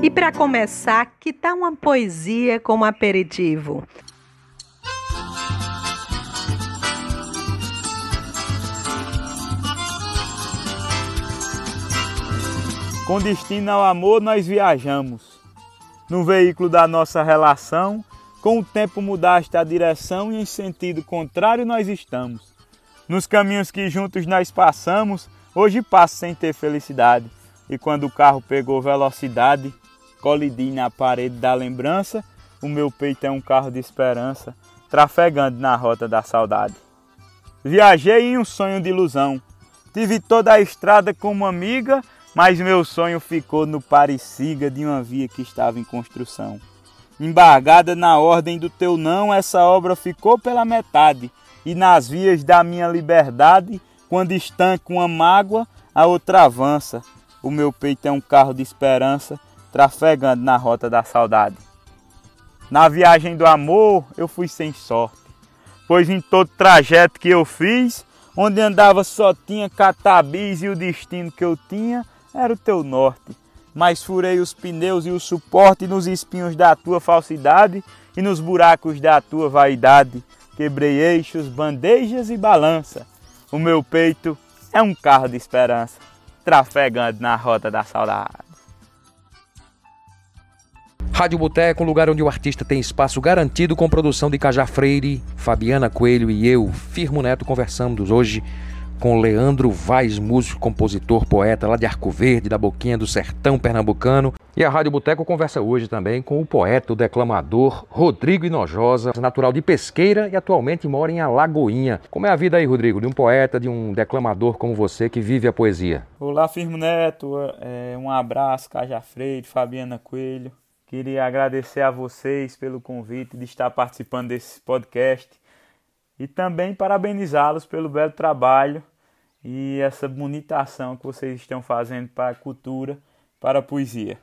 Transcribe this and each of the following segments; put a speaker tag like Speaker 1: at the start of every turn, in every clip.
Speaker 1: E para começar, que tal uma poesia como aperitivo?
Speaker 2: Com destino ao amor, nós viajamos. No veículo da nossa relação, com o tempo mudaste a direção e em sentido contrário nós estamos. Nos caminhos que juntos nós passamos, hoje passo sem ter felicidade. E quando o carro pegou velocidade, colidi na parede da lembrança, o meu peito é um carro de esperança, trafegando na rota da saudade. Viajei em um sonho de ilusão. Tive toda a estrada como amiga, mas meu sonho ficou no pareciga de uma via que estava em construção. Embargada na ordem do teu não, essa obra ficou pela metade, e nas vias da minha liberdade, quando estanca uma mágoa, a outra avança. O meu peito é um carro de esperança, trafegando na rota da saudade. Na viagem do amor, eu fui sem sorte, pois em todo trajeto que eu fiz, onde andava só tinha catabis e o destino que eu tinha era o teu norte. Mas furei os pneus e o suporte nos espinhos da tua falsidade e nos buracos da tua vaidade. Quebrei eixos, bandejas e balança. O meu peito é um carro de esperança, trafegando na rota da saudade.
Speaker 3: Rádio Boteco, um lugar onde o artista tem espaço garantido com produção de Cajá Freire, Fabiana Coelho e eu, Firmo Neto, conversamos hoje com Leandro Vaz, músico, compositor, poeta lá de Arco Verde, da Boquinha do Sertão Pernambucano. E a Rádio Boteco conversa hoje também com o poeta, o declamador Rodrigo Inojosa, natural de Pesqueira e atualmente mora em Alagoinha. Como é a vida aí, Rodrigo, de um poeta, de um declamador como você que vive a poesia?
Speaker 2: Olá, Firmo Neto, é, um abraço, Cajá Freire, Fabiana Coelho. Queria agradecer a vocês pelo convite de estar participando desse podcast e também parabenizá-los pelo belo trabalho e essa bonita ação que vocês estão fazendo para a cultura, para a poesia.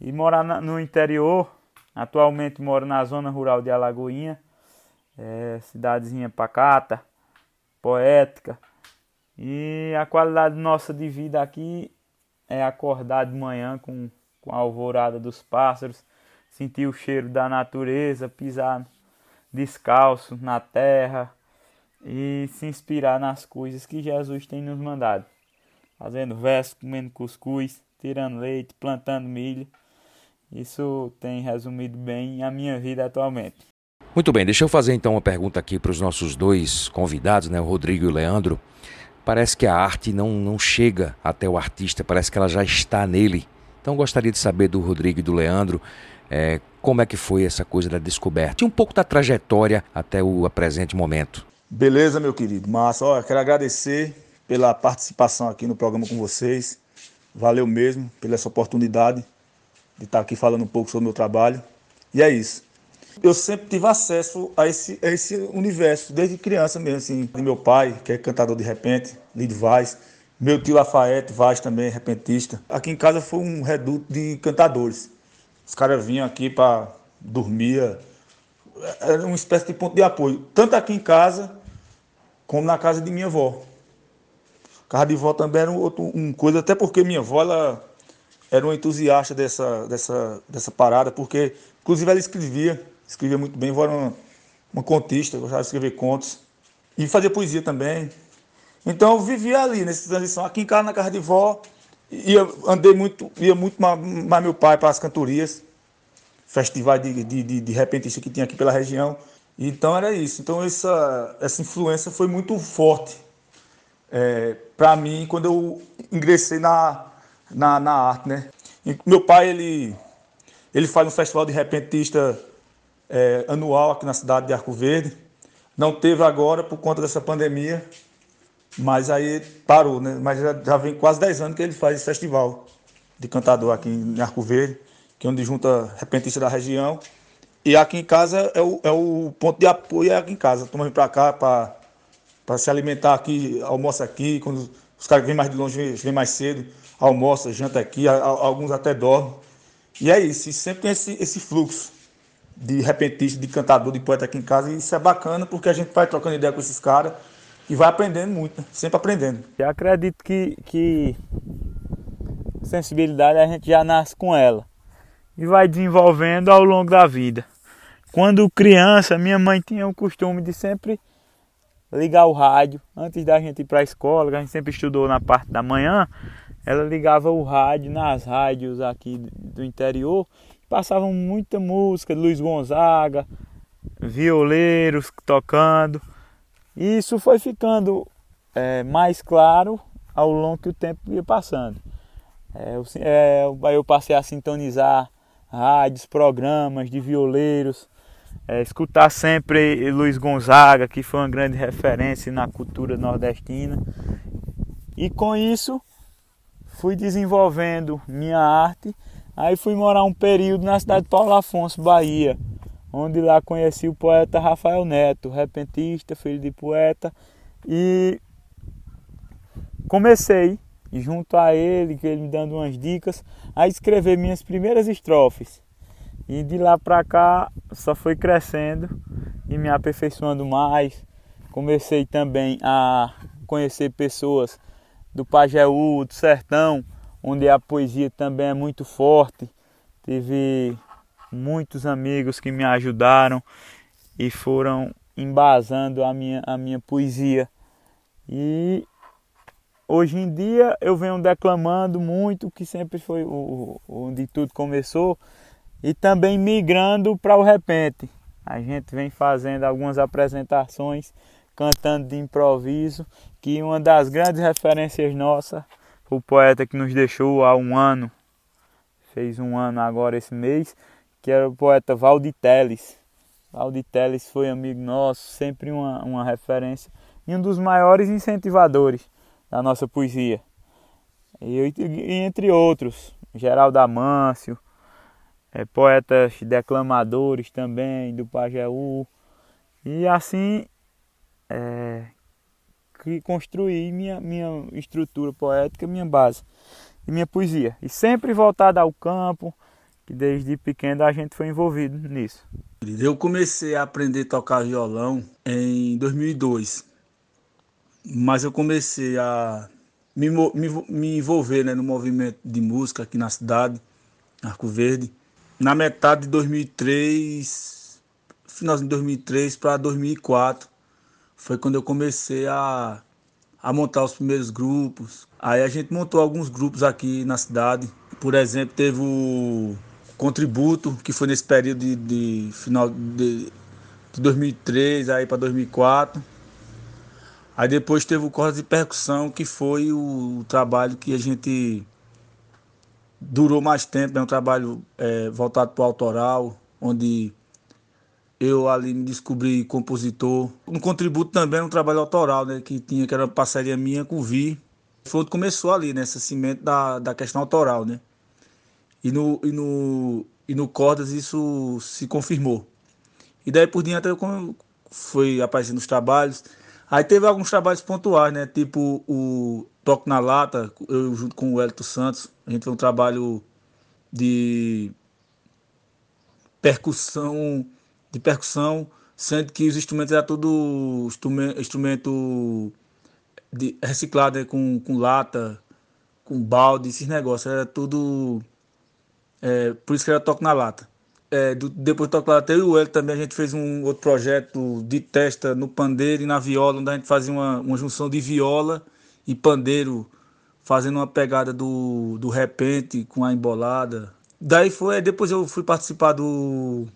Speaker 2: E morar no interior, atualmente moro na zona rural de Alagoinha, é, cidadezinha pacata, poética, e a qualidade nossa de vida aqui é acordar de manhã com com a alvorada dos pássaros, sentir o cheiro da natureza, pisar descalço na terra e se inspirar nas coisas que Jesus tem nos mandado. Fazendo verso, comendo cuscuz, tirando leite, plantando milho. Isso tem resumido bem a minha vida atualmente.
Speaker 3: Muito bem, deixa eu fazer então uma pergunta aqui para os nossos dois convidados, né, o Rodrigo e o Leandro. Parece que a arte não, não chega até o artista, parece que ela já está nele. Então gostaria de saber do Rodrigo e do Leandro é, como é que foi essa coisa da descoberta e um pouco da trajetória até o presente momento.
Speaker 4: Beleza, meu querido. Massa. Olha, quero agradecer pela participação aqui no programa com vocês. Valeu mesmo pela essa oportunidade de estar aqui falando um pouco sobre o meu trabalho. E é isso. Eu sempre tive acesso a esse, a esse universo, desde criança mesmo, assim. Meu pai, que é cantador de repente, Lid Vaz meu tio Lafayette Vaz também, repentista. Aqui em casa foi um reduto de cantadores. Os caras vinham aqui para dormir. Era uma espécie de ponto de apoio. Tanto aqui em casa, como na casa de minha avó. A casa de avó também era um, outro, um coisa, até porque minha avó ela era uma entusiasta dessa, dessa, dessa parada, porque inclusive ela escrevia, escrevia muito bem, avó era uma, uma contista, gostava de escrever contos. E fazia poesia também. Então eu vivia ali, nessa transição. Aqui em casa, na casa de vó, ia, andei muito, ia muito mais, meu pai para as cantorias, festivais de, de, de, de repentista que tinha aqui pela região. Então era isso. Então essa, essa influência foi muito forte é, para mim quando eu ingressei na, na, na arte, né? E meu pai, ele, ele faz um festival de repentista é, anual aqui na cidade de Arco Verde. Não teve agora por conta dessa pandemia, mas aí parou, né? Mas já, já vem quase 10 anos que ele faz esse festival de cantador aqui em Arco Verde, que é onde junta repentistas da região E aqui em casa é o, é o ponto de apoio é aqui em casa. Vindo para cá para se alimentar aqui, almoça aqui. Quando os caras vêm mais de longe vêm mais cedo, almoça, janta aqui, alguns até dormem. E é isso, e sempre tem esse, esse fluxo de repentista, de cantador, de poeta aqui em casa. E isso é bacana porque a gente vai trocando ideia com esses caras e vai aprendendo muito, né? sempre aprendendo.
Speaker 2: Eu acredito que, que sensibilidade a gente já nasce com ela e vai desenvolvendo ao longo da vida. Quando criança, minha mãe tinha o costume de sempre ligar o rádio antes da gente ir para a escola, que a gente sempre estudou na parte da manhã. Ela ligava o rádio nas rádios aqui do interior, passavam muita música Luiz Gonzaga, violeiros tocando. E isso foi ficando é, mais claro ao longo que o tempo ia passando. É, eu, é, eu passei a sintonizar rádios, programas de violeiros, é, escutar sempre Luiz Gonzaga, que foi uma grande referência na cultura nordestina. E com isso fui desenvolvendo minha arte. Aí fui morar um período na cidade de Paulo Afonso, Bahia, onde lá conheci o poeta Rafael Neto, repentista, filho de poeta, e comecei junto a ele, ele me dando umas dicas, a escrever minhas primeiras estrofes. E de lá para cá só foi crescendo e me aperfeiçoando mais. Comecei também a conhecer pessoas do Pajeú, do Sertão, onde a poesia também é muito forte. Tive muitos amigos que me ajudaram e foram embasando a minha, a minha poesia. E hoje em dia eu venho declamando muito, que sempre foi o, onde tudo começou, e também migrando para o repente. A gente vem fazendo algumas apresentações, cantando de improviso, que uma das grandes referências nossas, o poeta que nos deixou há um ano, fez um ano agora esse mês, que era o poeta Valdir Teles. Teles foi amigo nosso, sempre uma, uma referência e um dos maiores incentivadores da nossa poesia. E, e entre outros, Geraldo Amâncio, é, poetas declamadores também do Pajeú. E assim é, que construí minha, minha estrutura poética, minha base e minha poesia. E sempre voltada ao campo, que desde pequeno a gente foi envolvido nisso.
Speaker 4: Eu comecei a aprender a tocar violão em 2002, mas eu comecei a me, me, me envolver né, no movimento de música aqui na cidade, Arco Verde, na metade de 2003, final de 2003 para 2004, foi quando eu comecei a, a montar os primeiros grupos. Aí a gente montou alguns grupos aqui na cidade. Por exemplo, teve o Contributo, que foi nesse período de, de final de, de 2003 aí para 2004. Aí depois teve o Cordas de Percussão, que foi o, o trabalho que a gente durou mais tempo, é um trabalho é, voltado para o autoral, onde eu ali me descobri compositor. Um contributo também um trabalho autoral, né, que tinha, que era uma parceria minha com o Vi. Foi onde começou ali, nessa né, cimento da, da questão autoral, né? E no, e, no, e no Cordas isso se confirmou. E daí por diante eu fui aparecendo os trabalhos. Aí teve alguns trabalhos pontuais, né? Tipo o Toque na Lata, eu junto com o Elito Santos, a gente fez um trabalho de percussão, de percussão, sendo que os instrumentos eram tudo instrumento, de, reciclado né? com, com lata, com balde, esses negócios, era tudo. É, por isso que era toque na lata. É, do, depois do toque na lata, eu e o Hélio também a gente fez um outro projeto de testa no pandeiro e na viola, onde a gente fazia uma, uma junção de viola e pandeiro fazendo uma pegada do, do repente com a embolada. Daí foi, depois eu fui participar do,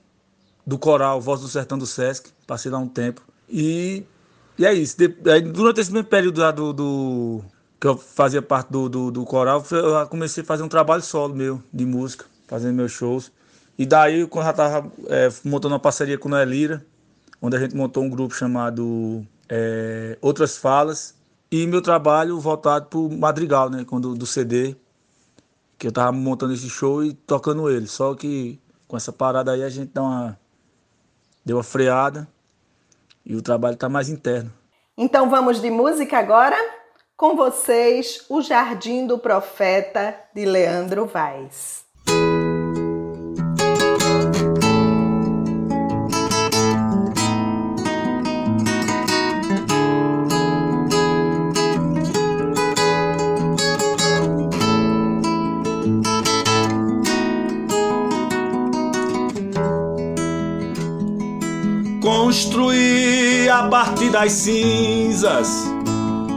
Speaker 4: do coral Voz do Sertão do Sesc, passei lá um tempo. E, e é isso. De, aí, durante esse mesmo período lá do, do, que eu fazia parte do, do, do coral, eu comecei a fazer um trabalho solo meu, de música, fazendo meus shows. E daí, quando eu já estava é, montando uma parceria com o Noé Lira, onde a gente montou um grupo chamado é, Outras Falas, e meu trabalho voltado para o Madrigal, né? Quando, do CD, que eu tava montando esse show e tocando ele. Só que com essa parada aí a gente dá uma deu uma freada e o trabalho está mais interno.
Speaker 1: Então vamos de música agora? Com vocês, O Jardim do Profeta, de Leandro Vaz.
Speaker 4: A partir das cinzas,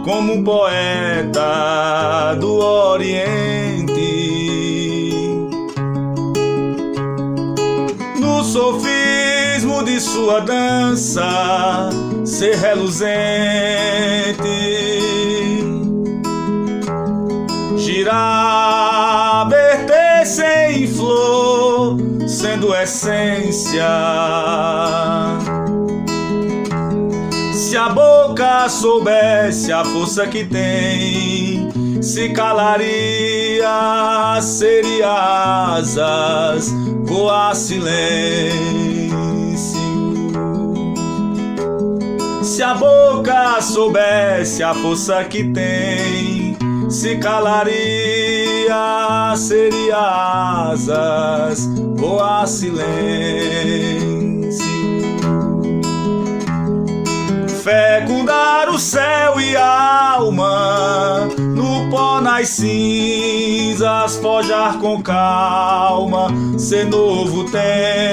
Speaker 4: como um poeta do Oriente. No sofismo de sua dança, ser reluzente. Girar, verter sem flor, sendo essência se a boca soubesse a força que tem, se calaria, seria asas, voar silêncio. Se a boca soubesse a força que tem, se calaria, seria asas, voar silêncio. Fecundar o céu e a alma, no pó nas cinzas, forjar com calma, ser novo templo.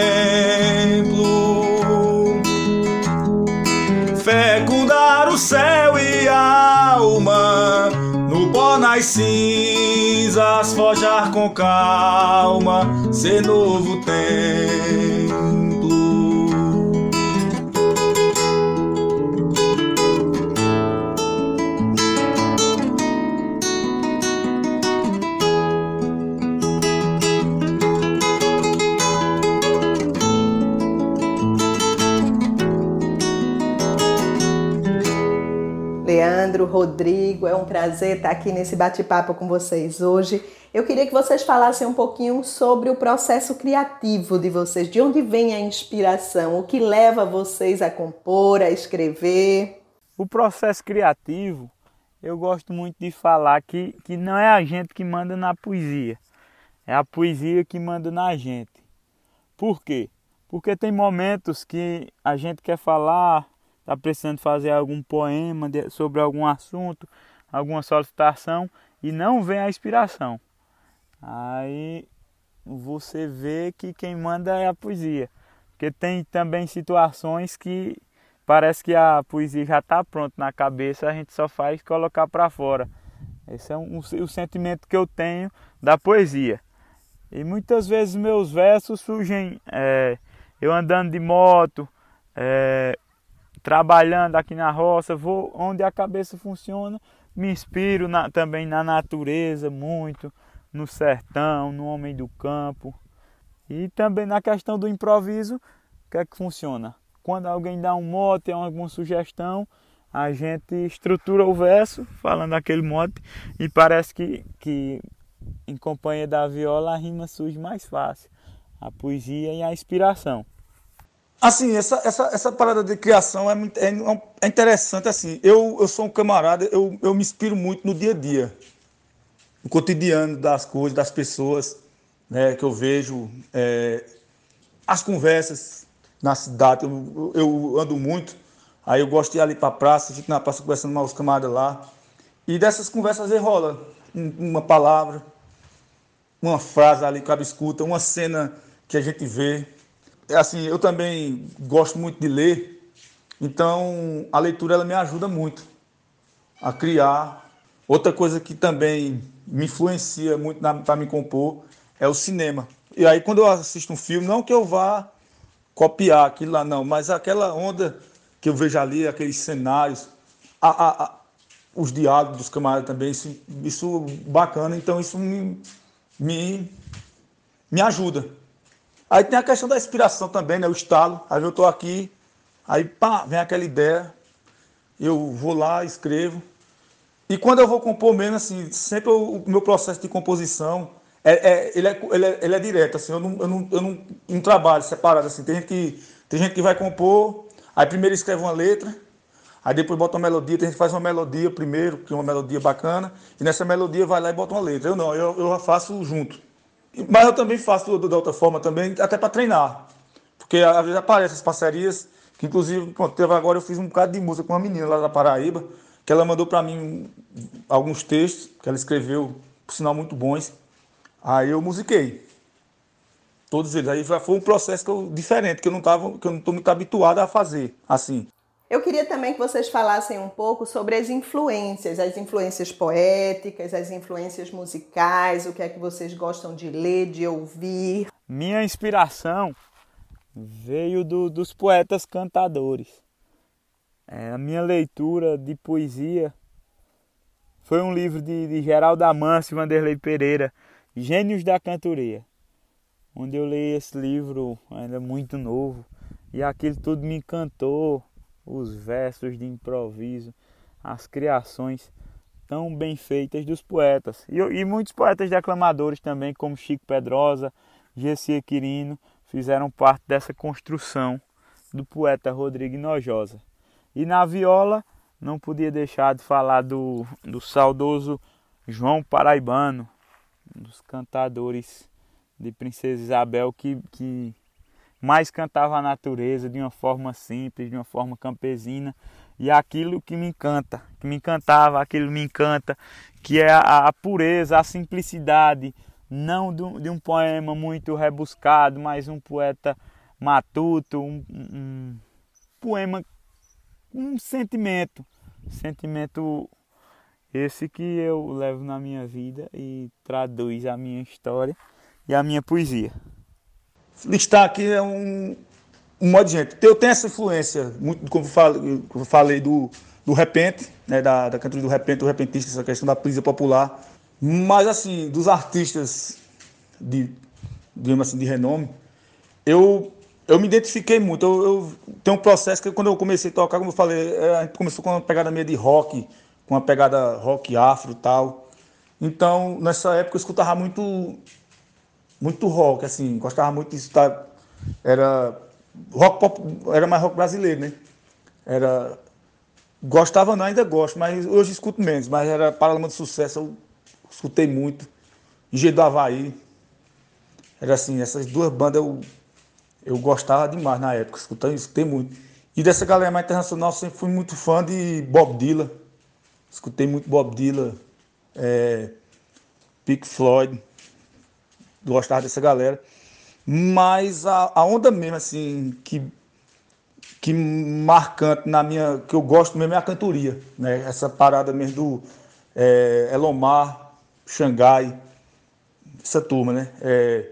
Speaker 4: Fecundar o céu e a alma, no pó nas cinzas, forjar com calma, ser novo templo.
Speaker 1: Leandro, Rodrigo, é um prazer estar aqui nesse bate-papo com vocês hoje. Eu queria que vocês falassem um pouquinho sobre o processo criativo de vocês, de onde vem a inspiração, o que leva vocês a compor, a escrever.
Speaker 2: O processo criativo, eu gosto muito de falar que, que não é a gente que manda na poesia, é a poesia que manda na gente. Por quê? Porque tem momentos que a gente quer falar está precisando fazer algum poema de, sobre algum assunto, alguma solicitação e não vem a inspiração. Aí você vê que quem manda é a poesia. Porque tem também situações que parece que a poesia já está pronta na cabeça, a gente só faz colocar para fora. Esse é um, um, o sentimento que eu tenho da poesia. E muitas vezes meus versos surgem é, eu andando de moto, é, trabalhando aqui na roça, vou onde a cabeça funciona, me inspiro na, também na natureza muito, no sertão, no homem do campo. E também na questão do improviso, o que é que funciona? Quando alguém dá um mote, alguma sugestão, a gente estrutura o verso falando aquele mote e parece que, que em companhia da viola a rima surge mais fácil. A poesia e a inspiração.
Speaker 4: Assim, essa, essa, essa parada de criação é, é, é interessante. Assim, eu, eu sou um camarada, eu, eu me inspiro muito no dia a dia, no cotidiano das coisas, das pessoas né, que eu vejo, é, as conversas na cidade. Eu, eu, ando muito, aí eu gosto de ir ali para a praça, fico na praça conversando com os camaradas lá. E dessas conversas rola uma palavra, uma frase ali que escuta, uma cena que a gente vê é assim, eu também gosto muito de ler, então a leitura ela me ajuda muito a criar. Outra coisa que também me influencia muito para me compor é o cinema. E aí quando eu assisto um filme, não que eu vá copiar aquilo lá, não, mas aquela onda que eu vejo ali, aqueles cenários, a, a, a, os diálogos dos camaradas também, isso, isso bacana, então isso me, me, me ajuda. Aí tem a questão da inspiração também, né? O estalo. Aí eu estou aqui, aí pá, vem aquela ideia, eu vou lá, escrevo. E quando eu vou compor mesmo, assim, sempre o, meu processo de composição, é, é, ele, é, ele, é, ele é direto, assim, eu não, eu não, eu não, não trabalho separado, assim. Tem gente que Tem gente que vai compor, aí primeiro escreve uma letra, aí depois bota uma melodia, tem gente que faz uma melodia primeiro, que é uma melodia bacana, e nessa melodia vai lá e bota uma letra. Eu não, eu, eu faço junto. Mas eu também faço da outra forma também, até para treinar. Porque às vezes aparecem as parcerias, que inclusive, teve agora eu fiz um bocado de música com uma menina lá da Paraíba, que ela mandou para mim alguns textos que ela escreveu, por sinal muito bons. Aí eu musiquei. Todos eles. Aí foi um processo que eu, diferente, que eu não que eu não estou muito habituado a fazer assim.
Speaker 1: Eu queria também que vocês falassem um pouco sobre as influências, as influências poéticas, as influências musicais, o que é que vocês gostam de ler, de ouvir.
Speaker 2: Minha inspiração veio do, dos poetas cantadores. É, a minha leitura de poesia foi um livro de, de Geraldo Amâncio e Vanderlei Pereira, Gênios da Cantoria, onde eu li esse livro ainda muito novo e aquilo tudo me encantou, os versos de improviso, as criações tão bem feitas dos poetas. E, e muitos poetas declamadores também, como Chico Pedrosa, Gessie Quirino, fizeram parte dessa construção do poeta Rodrigo Nojosa. E na viola, não podia deixar de falar do, do saudoso João Paraibano, um dos cantadores de Princesa Isabel que, que mais cantava a natureza de uma forma simples, de uma forma campesina. E aquilo que me encanta, que me encantava, aquilo me encanta, que é a, a pureza, a simplicidade, não de, de, um poema muito rebuscado, mas um poeta matuto, um, um poema, um sentimento, sentimento esse que eu levo na minha vida e traduz a minha história e a minha poesia
Speaker 4: listar aqui é um, um modo de gente. Eu tenho essa influência, muito como eu falei, do, do repente, né, da, da cantoria do repente, do repentista, essa questão da poesia popular. Mas, assim, dos artistas de, digamos assim, de renome, eu, eu me identifiquei muito. Eu, eu tenho um processo que quando eu comecei a tocar, como eu falei, é, a gente começou com uma pegada meio de rock, com uma pegada rock afro e tal. Então, nessa época eu escutava muito muito rock, assim, gostava muito disso. Tá? Era rock pop, era mais rock brasileiro, né? Era gostava não, ainda gosto, mas hoje escuto menos, mas era Paralama de Sucesso, eu escutei muito. Engenho do Havaí. Era assim, essas duas bandas eu, eu gostava demais na época, escutei, escutei muito. E dessa galera mais internacional, sempre fui muito fã de Bob Dylan. Escutei muito Bob Dylan, é, Pink Floyd gostava dessa galera. Mas a, a onda mesmo, assim, que, que marcante na minha. que eu gosto mesmo é a cantoria. Né? Essa parada mesmo do é, Elomar, Xangai, essa turma, né? É,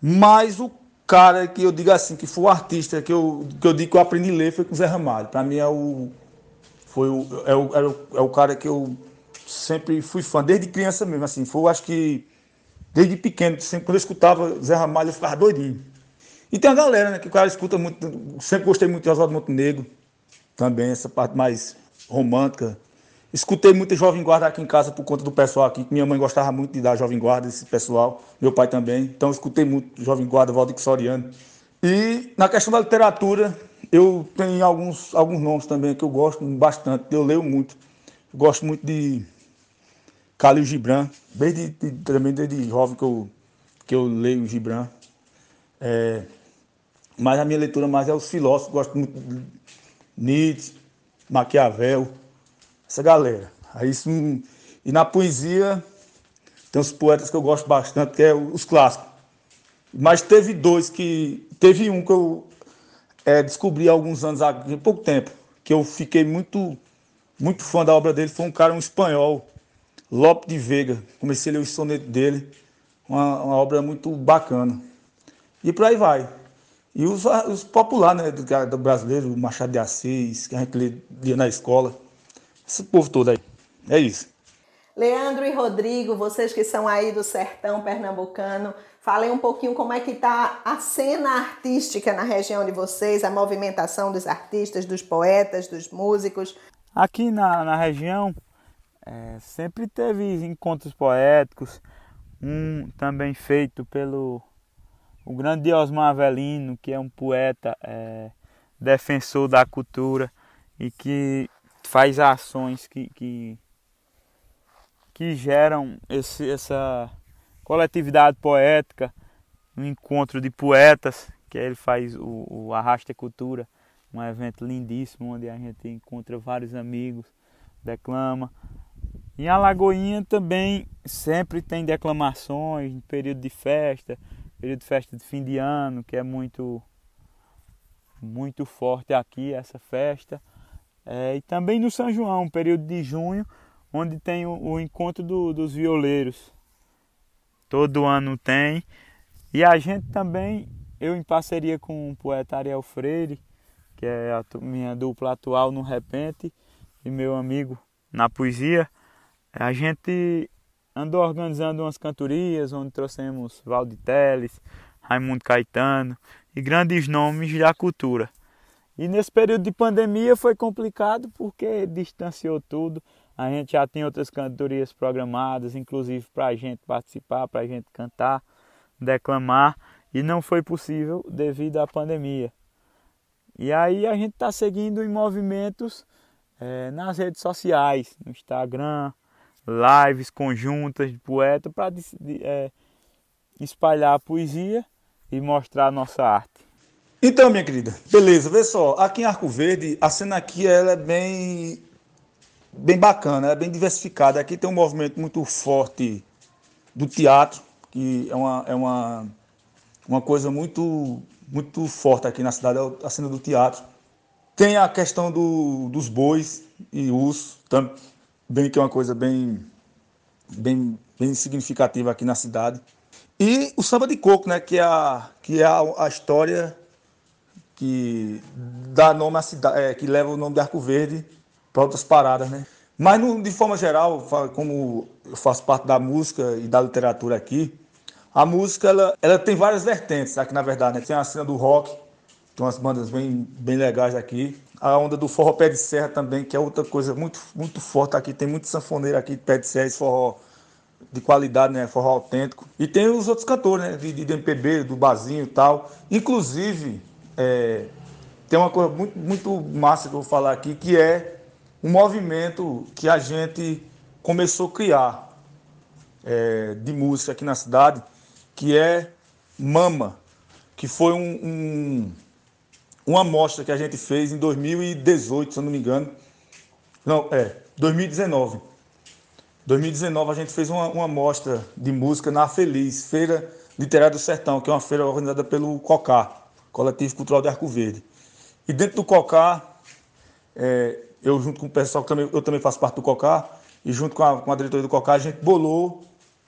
Speaker 4: mas o cara que eu digo assim, que foi o artista que eu, que eu digo que eu aprendi a ler foi com o Zé Ramalho. Para mim é o, foi o, é, o, é, o, é o cara que eu sempre fui fã, desde criança mesmo. Assim, foi, acho que Desde pequeno, sempre, quando eu escutava Zé Ramalho, eu ficava doidinho. E tem a galera, né, que o cara escuta muito, sempre gostei muito de Oswaldo Montenegro, também, essa parte mais romântica. Escutei muito Jovem Guarda aqui em casa por conta do pessoal aqui, que minha mãe gostava muito de dar Jovem Guarda, esse pessoal, meu pai também. Então escutei muito Jovem Guarda, Valdir Soriano. E na questão da literatura, eu tenho alguns, alguns nomes também que eu gosto bastante, eu leio muito. Gosto muito de Khalil Gibran, desde, de, também desde jovem que eu, que eu leio Gibran. É, mas a minha leitura mais é os filósofos, gosto muito de Nietzsche, Maquiavel, essa galera. Aí, isso, e na poesia tem uns poetas que eu gosto bastante, que é os clássicos. Mas teve dois que. Teve um que eu é, descobri há alguns anos, há pouco tempo, que eu fiquei muito, muito fã da obra dele. Foi um cara, um espanhol, Lope de Veiga. Comecei a ler o soneto dele, uma, uma obra muito bacana. E por aí vai. E os, os populares né, do, do brasileiro, Machado de Assis, que a gente lia na escola. Esse povo todo aí. É isso.
Speaker 1: Leandro e Rodrigo, vocês que são aí do sertão pernambucano, falem um pouquinho como é que está a cena artística na região de vocês, a movimentação dos artistas, dos poetas, dos músicos.
Speaker 2: Aqui na, na região, é, sempre teve encontros poéticos, um também feito pelo o grande Osmar Avelino, que é um poeta é, defensor da cultura e que faz ações que, que, que geram esse, essa coletividade poética, um encontro de poetas, que ele faz o, o Arrasta Cultura, um evento lindíssimo onde a gente encontra vários amigos, declama. Em Alagoinha também sempre tem declamações, em período de festa, período de festa de fim de ano, que é muito muito forte aqui essa festa. É, e também no São João, período de junho, onde tem o, o encontro do, dos violeiros. Todo ano tem. E a gente também, eu em parceria com o poeta Ariel Freire, que é a minha dupla atual no Repente, e meu amigo na poesia, a gente andou organizando umas cantorias onde trouxemos Valde Teles, Raimundo Caetano e grandes nomes da cultura. E nesse período de pandemia foi complicado porque distanciou tudo. A gente já tem outras cantorias programadas, inclusive para a gente participar, para a gente cantar, declamar, e não foi possível devido à pandemia. E aí a gente está seguindo em movimentos é, nas redes sociais, no Instagram, lives conjuntas de poeta para é, espalhar a poesia e mostrar a nossa arte.
Speaker 4: Então, minha querida, beleza, vê só, aqui em Arco Verde, a cena aqui ela é bem, bem bacana, é bem diversificada. Aqui tem um movimento muito forte do teatro, que é uma, é uma, uma coisa muito, muito forte aqui na cidade, é a cena do teatro. Tem a questão do, dos bois e urso, também que é uma coisa bem, bem, bem significativa aqui na cidade. E o samba de coco, né, que é a, que é a, a história que dá nome à cidade, é, que leva o nome de Arco Verde para outras paradas, né? Mas no, de forma geral, como eu faço parte da música e da literatura aqui, a música ela, ela tem várias vertentes aqui na verdade, né? Tem a cena do rock, tem umas bandas bem, bem legais aqui. A onda do forró pé de serra também, que é outra coisa muito, muito forte aqui. Tem muito sanfoneiro aqui de pé de serra, esse forró de qualidade, né? Forró autêntico. E tem os outros cantores, né? De, de MPB, do Bazinho e tal. Inclusive, é, tem uma coisa muito, muito massa que eu vou falar aqui, que é um movimento que a gente começou a criar é, de música aqui na cidade, que é Mama, que foi um, um, uma amostra que a gente fez em 2018, se eu não me engano. Não, é, 2019. 2019 a gente fez uma, uma amostra de música na Feliz, Feira Literária do Sertão, que é uma feira organizada pelo COCAR, Coletivo Cultural de Arco Verde. E dentro do COCAR, é, eu junto com o pessoal, também, eu também faço parte do COCAR, e junto com a, com a diretoria do COCAR, a gente bolou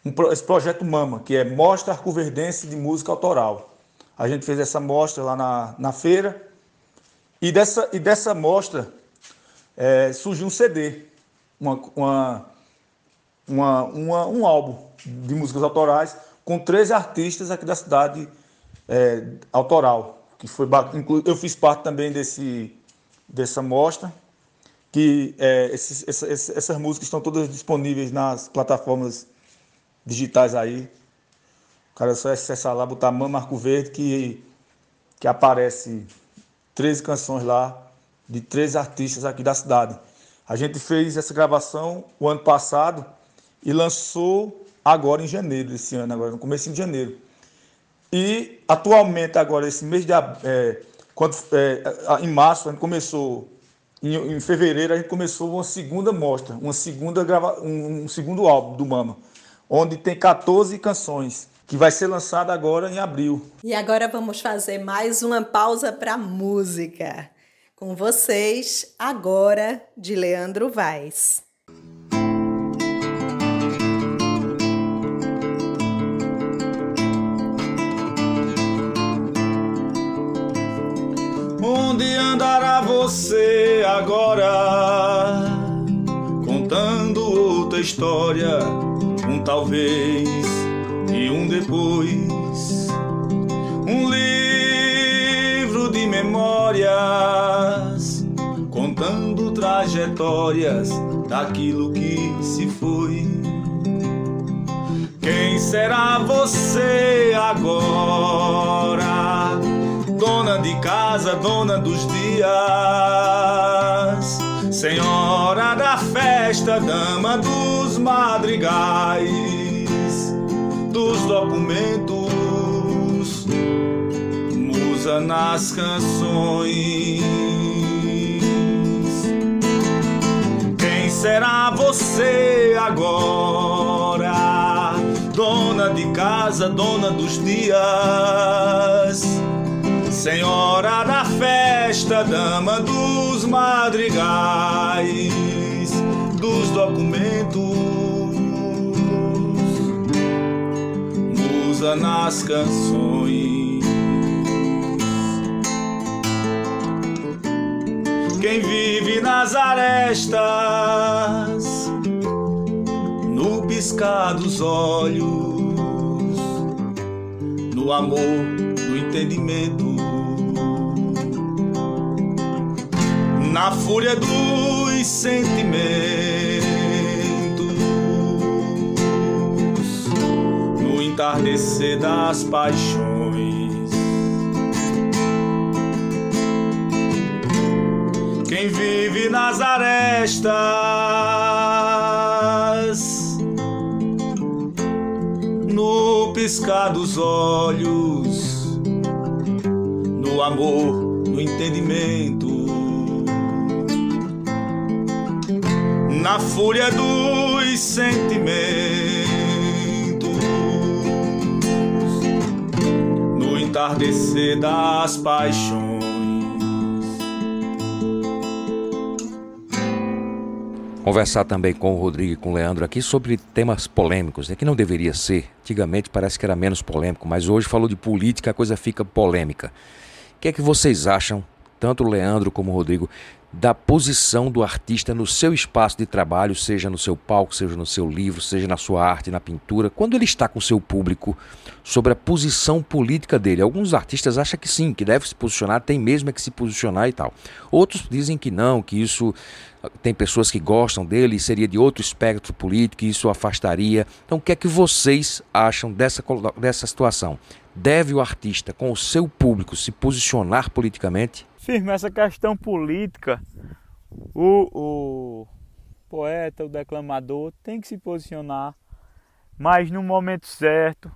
Speaker 4: um, esse projeto MAMA, que é Mostra Arcoverdense de Música Autoral. A gente fez essa mostra lá na, na feira, e dessa, e dessa mostra é, surgiu um CD, uma, uma, uma, uma, um álbum de músicas autorais com 13 artistas aqui da cidade é, autoral que foi eu fiz parte também desse dessa mostra que é, esses, essas, essas músicas estão todas disponíveis nas plataformas digitais aí. O cara só acessar lá botar Mama Marco Verde que que aparece 13 canções lá de três artistas aqui da cidade. A gente fez essa gravação o ano passado e lançou agora em janeiro desse ano agora no começo de janeiro. E atualmente, agora, esse mês de é, quando, é, em março, a gente começou, em, em, fevereiro, a gente começou uma segunda mostra, uma segunda grava, um, um segundo álbum do Mama, onde tem 14 canções que vai ser lançada agora em abril.
Speaker 1: E agora vamos fazer mais uma pausa para música. Com vocês, agora, de Leandro Vaz.
Speaker 4: Onde andará você agora? Contando outra história, um talvez e um depois. Um livro de memórias, contando trajetórias daquilo que se foi.
Speaker 5: Quem será você agora? Dona de casa, dona dos dias, senhora da festa, dama dos madrigais, dos documentos, musa nas canções. Quem será você agora? Dona de casa, dona dos dias Senhora da festa, dama dos madrigais, dos documentos, musa nas canções. Quem vive nas arestas, no piscar dos olhos, no amor, no entendimento na fúria dos sentimentos, entardecer das paixões. Quem vive nas arestas, no piscar dos olhos, no amor, no entendimento na fúria dos sentimentos, entardecer das paixões.
Speaker 3: Conversar também com o Rodrigo e com o Leandro aqui sobre temas polêmicos, né, que não deveria ser. Antigamente parece que era menos polêmico, mas hoje falou de política, a coisa fica polêmica. O que é que vocês acham, tanto o Leandro como o Rodrigo, da posição do artista no seu espaço de trabalho, seja no seu palco, seja no seu livro, seja na sua arte, na pintura, quando ele está com o seu público, sobre a posição política dele. Alguns artistas acham que sim, que deve se posicionar, tem mesmo é que se posicionar e tal. Outros dizem que não, que isso tem pessoas que gostam dele e seria de outro espectro político, e isso afastaria. Então, o que é que vocês acham dessa, dessa situação? Deve o artista, com o seu público, se posicionar politicamente?
Speaker 2: Firme essa questão política, o, o poeta, o declamador tem que se posicionar, mas no momento certo,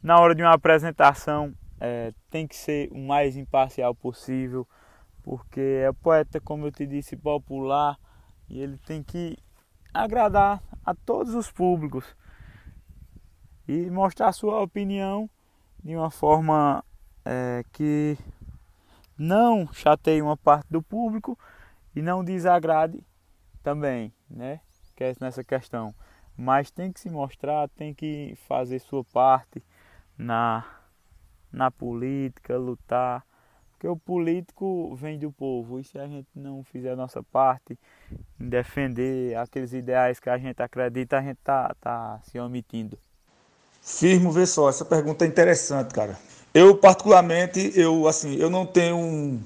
Speaker 2: na hora de uma apresentação, é, tem que ser o mais imparcial possível, porque é poeta, como eu te disse, popular e ele tem que agradar a todos os públicos e mostrar sua opinião de uma forma é, que não chateie uma parte do público e não desagrade também, né? Que é nessa questão. Mas tem que se mostrar, tem que fazer sua parte na, na política, lutar. Porque o político vem do povo. E se a gente não fizer a nossa parte em defender aqueles ideais que a gente acredita, a gente tá, tá se omitindo.
Speaker 4: Firmo, vê só, essa pergunta é interessante, cara. Eu particularmente, eu assim, eu não tenho,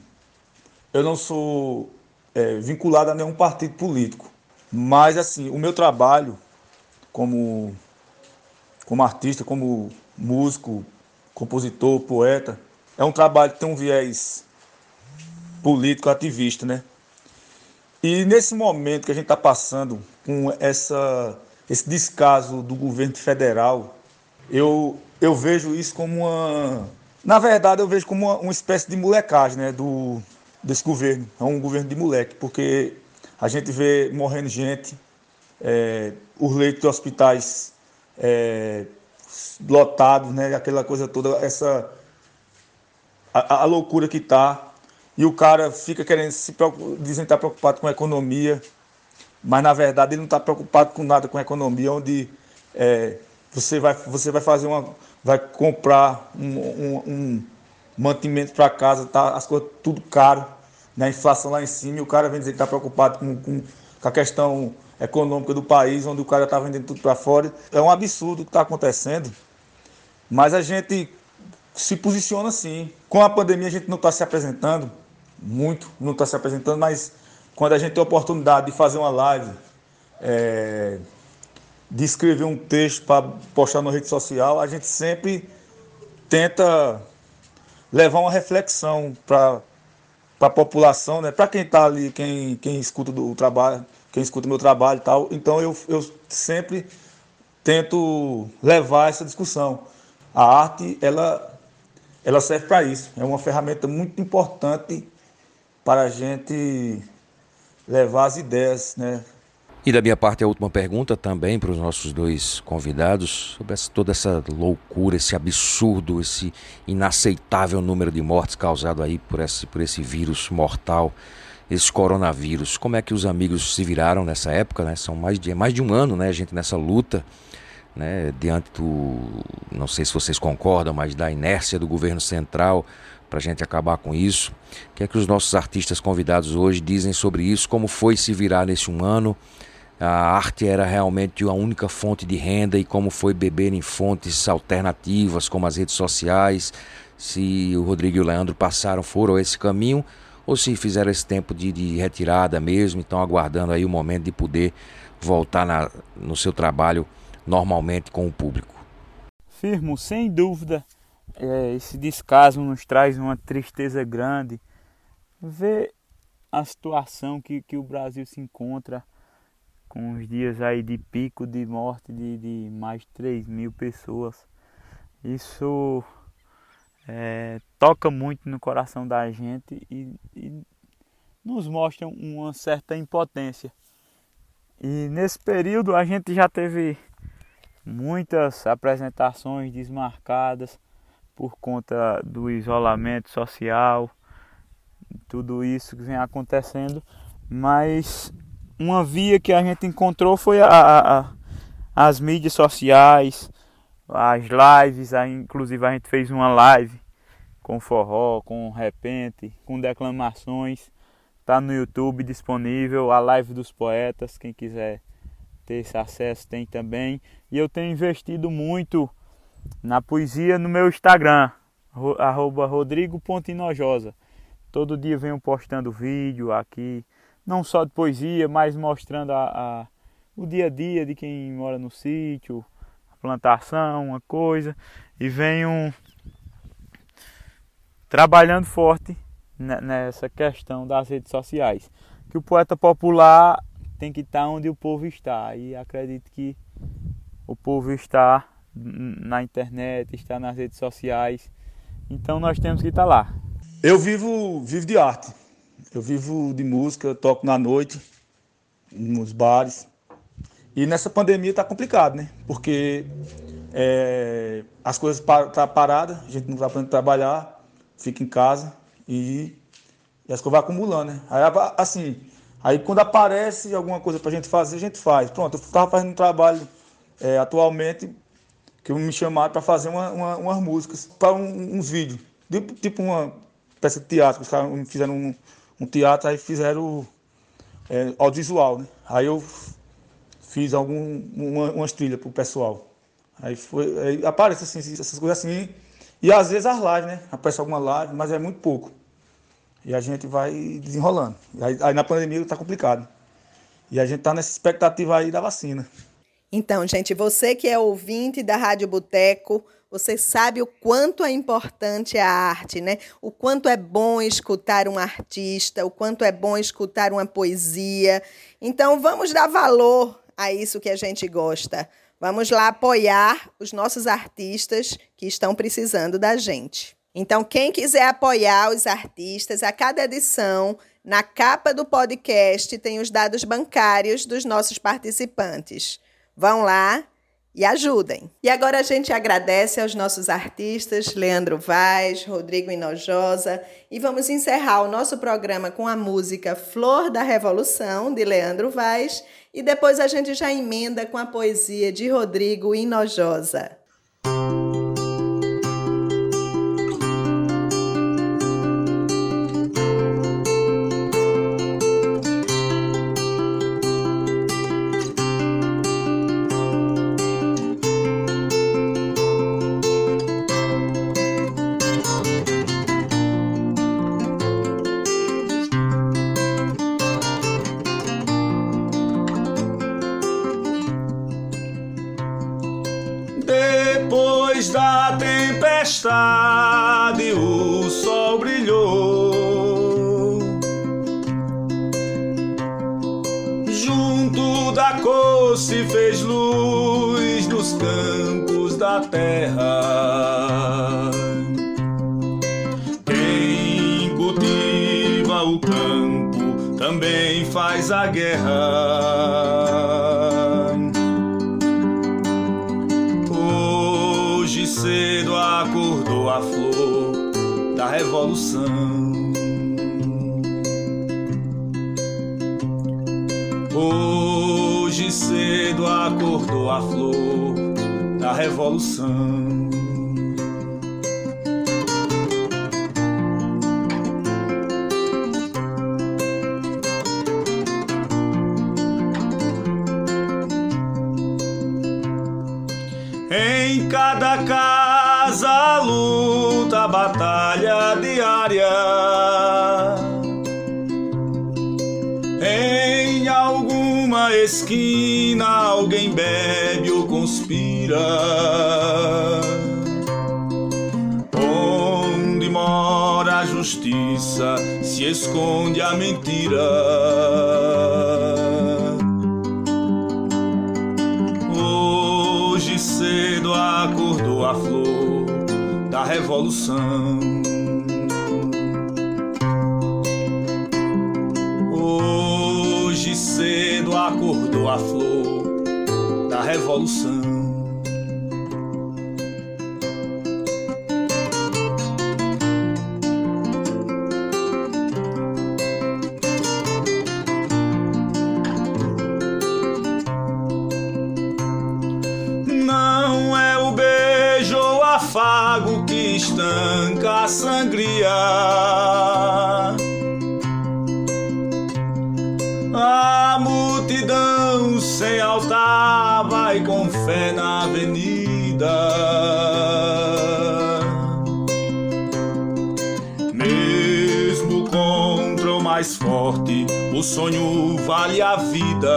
Speaker 4: eu não sou é, vinculado a nenhum partido político, mas assim, o meu trabalho como como artista, como músico, compositor, poeta, é um trabalho que tem um viés político ativista, né? E nesse momento que a gente está passando com essa, esse descaso do governo federal, eu, eu vejo isso como uma. Na verdade, eu vejo como uma, uma espécie de molecagem né, do, desse governo. É um governo de moleque, porque a gente vê morrendo gente, é, os leitos de hospitais é, lotados, né, aquela coisa toda, essa. A, a loucura que está. E o cara fica querendo se dizendo que está preocupado com a economia, mas na verdade ele não está preocupado com nada com a economia, onde é, você vai, você vai fazer uma. Vai comprar um, um, um mantimento para casa, tá? As coisas tudo caro, né? A inflação lá em cima, e o cara vem dizer que está preocupado com, com, com, a questão econômica do país, onde o cara está vendendo tudo para fora. É um absurdo o que está acontecendo. Mas a gente se posiciona assim. Com a pandemia a gente não está se apresentando, muito, não está se apresentando, mas quando a gente tem a oportunidade de fazer uma live. É de escrever um texto para postar na rede social, a gente sempre tenta levar uma reflexão para a população, né? para quem está ali, quem, quem escuta o trabalho, quem escuta meu trabalho e tal. Então eu, eu sempre tento levar essa discussão. A arte, ela, ela serve para isso. É uma ferramenta muito importante para a gente levar as ideias, né?
Speaker 3: E da minha parte, a última pergunta também para os nossos dois convidados sobre essa, toda essa loucura, esse absurdo, esse inaceitável número de mortes causado aí por esse, por esse vírus mortal, esse coronavírus. Como é que os amigos se viraram nessa época, né? São mais de, mais de um ano, né, a gente nessa luta, né, diante do, não sei se vocês concordam, mas da inércia do governo central para a gente acabar com isso. O que é que os nossos artistas convidados hoje dizem sobre isso? Como foi se virar nesse um ano? A arte era realmente a única fonte de renda e como foi beber em fontes alternativas como as redes sociais, se o Rodrigo e o Leandro passaram, foram esse caminho ou se fizeram esse tempo de, de retirada mesmo, estão aguardando aí o momento de poder voltar na, no seu trabalho normalmente com o público.
Speaker 2: Firmo, sem dúvida, é, esse descaso nos traz uma tristeza grande. Ver a situação que, que o Brasil se encontra com os dias aí de pico de morte de, de mais de 3 mil pessoas. Isso é, toca muito no coração da gente e, e nos mostra uma certa impotência. E nesse período a gente já teve muitas apresentações desmarcadas por conta do isolamento social, tudo isso que vem acontecendo, mas uma via que a gente encontrou foi a, a, a as mídias sociais, as lives, a, inclusive a gente fez uma live com forró, com repente, com declamações. Tá no YouTube disponível a live dos poetas, quem quiser ter esse acesso tem também. E eu tenho investido muito na poesia no meu Instagram, arroba rodrigo.inojosa. Todo dia venho postando vídeo aqui não só de poesia, mas mostrando a, a, o dia a dia de quem mora no sítio, a plantação, uma coisa, e venho trabalhando forte nessa questão das redes sociais. Que o poeta popular tem que estar onde o povo está, e acredito que o povo está na internet, está nas redes sociais, então nós temos que estar lá.
Speaker 4: Eu vivo, vivo de arte eu vivo de música, toco na noite, nos bares. E nessa pandemia está complicado, né? Porque é, as coisas estão tá paradas, a gente não está podendo trabalhar, fica em casa e, e as coisas vão acumulando, né? Aí, assim, aí quando aparece alguma coisa para a gente fazer, a gente faz. Pronto, eu estava fazendo um trabalho é, atualmente que me chamaram para fazer uma, uma, umas músicas, para um, uns vídeos, tipo uma peça de teatro, os caras fizeram um um teatro, aí fizeram é, audiovisual, né? Aí eu fiz algum, uma, umas trilhas pro pessoal. Aí foi, aí aparece assim, essas coisas assim. E às vezes as lives, né? Aparece alguma live, mas é muito pouco. E a gente vai desenrolando. Aí, aí na pandemia tá complicado. E a gente tá nessa expectativa aí da vacina.
Speaker 1: Então, gente, você que é ouvinte da Rádio Boteco, você sabe o quanto é importante a arte, né? O quanto é bom escutar um artista, o quanto é bom escutar uma poesia. Então, vamos dar valor a isso que a gente gosta. Vamos lá apoiar os nossos artistas que estão precisando da gente. Então, quem quiser apoiar os artistas, a cada edição, na capa do podcast tem os dados bancários dos nossos participantes. Vão lá, e ajudem. E agora a gente agradece aos nossos artistas, Leandro Vaz, Rodrigo Inojosa, e vamos encerrar o nosso programa com a música Flor da Revolução, de Leandro Vaz, e depois a gente já emenda com a poesia de Rodrigo Inojosa.
Speaker 4: Guerra. cedo acordou a flor da revolução. Hoje cedo acordou a flor da revolução. Esquina alguém bebe ou conspira. Onde mora a justiça se esconde a mentira. cedo acordou a flor da revolução. A flor da revolução. O sonho vale a vida.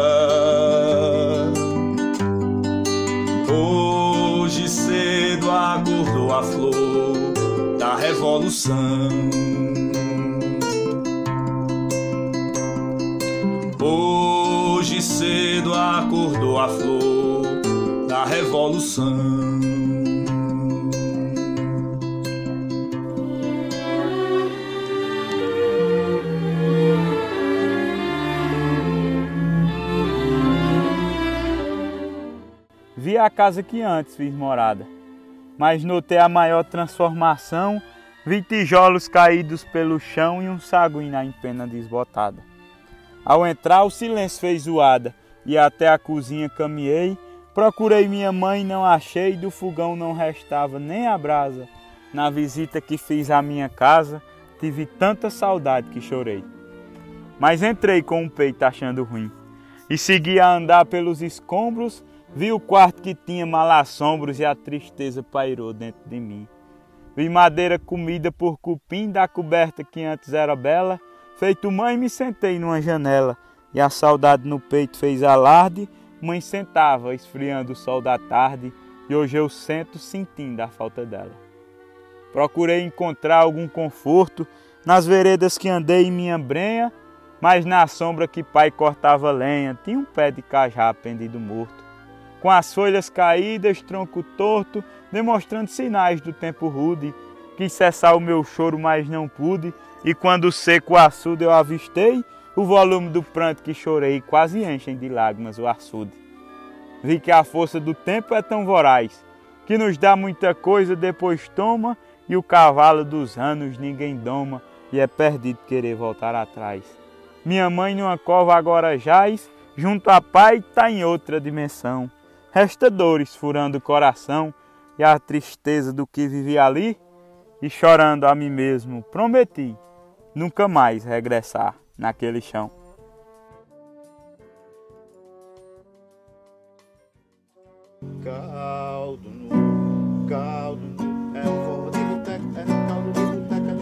Speaker 4: Hoje cedo acordou a flor da revolução. Hoje cedo acordou a flor da revolução.
Speaker 2: Vi a casa que antes fiz morada, mas notei a maior transformação. Vi tijolos caídos pelo chão e um saguim na empena desbotada. Ao entrar, o silêncio fez zoada e até a cozinha caminhei. Procurei minha mãe, não achei, do fogão não restava nem a brasa. Na visita que fiz à minha casa, tive tanta saudade que chorei. Mas entrei com o peito achando ruim e segui a andar pelos escombros Vi o quarto que tinha malassombros e a tristeza pairou dentro de mim. Vi madeira comida por cupim da coberta que antes era bela. Feito mãe, me sentei numa janela e a saudade no peito fez alarde. Mãe sentava, esfriando o sol da tarde, e hoje eu sento sentindo a falta dela. Procurei encontrar algum conforto nas veredas que andei em minha brenha, mas na sombra que pai cortava lenha tinha um pé de cajá pendido morto com as folhas caídas, tronco torto, demonstrando sinais do tempo rude. Quis cessar o meu choro, mas não pude, e quando seco açude eu avistei, o volume do pranto que chorei quase enchem de lágrimas o açude. Vi que a força do tempo é tão voraz, que nos dá muita coisa, depois toma, e o cavalo dos anos ninguém doma, e é perdido querer voltar atrás. Minha mãe numa cova agora jaz, junto a pai tá em outra dimensão. Resta dores furando o coração e a tristeza do que vivi ali, e chorando a mim mesmo, prometi nunca mais regressar naquele chão.
Speaker 6: Caldo no caldo no, é forró de boteco, é caldo de boteco, é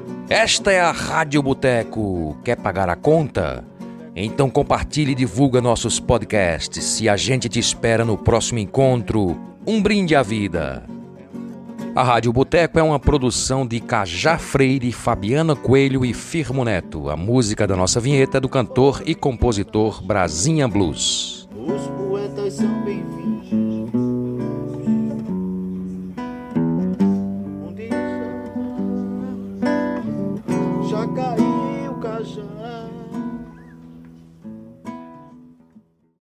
Speaker 6: boteco.
Speaker 3: Esta é a Rádio Boteco. Quer pagar a conta? Então compartilhe e divulga nossos podcasts e a gente te espera no próximo encontro. Um brinde à vida. A Rádio Boteco é uma produção de Cajá Freire, Fabiana Coelho e Firmo Neto. A música da nossa vinheta é do cantor e compositor Brasinha Blues.
Speaker 5: Os poetas são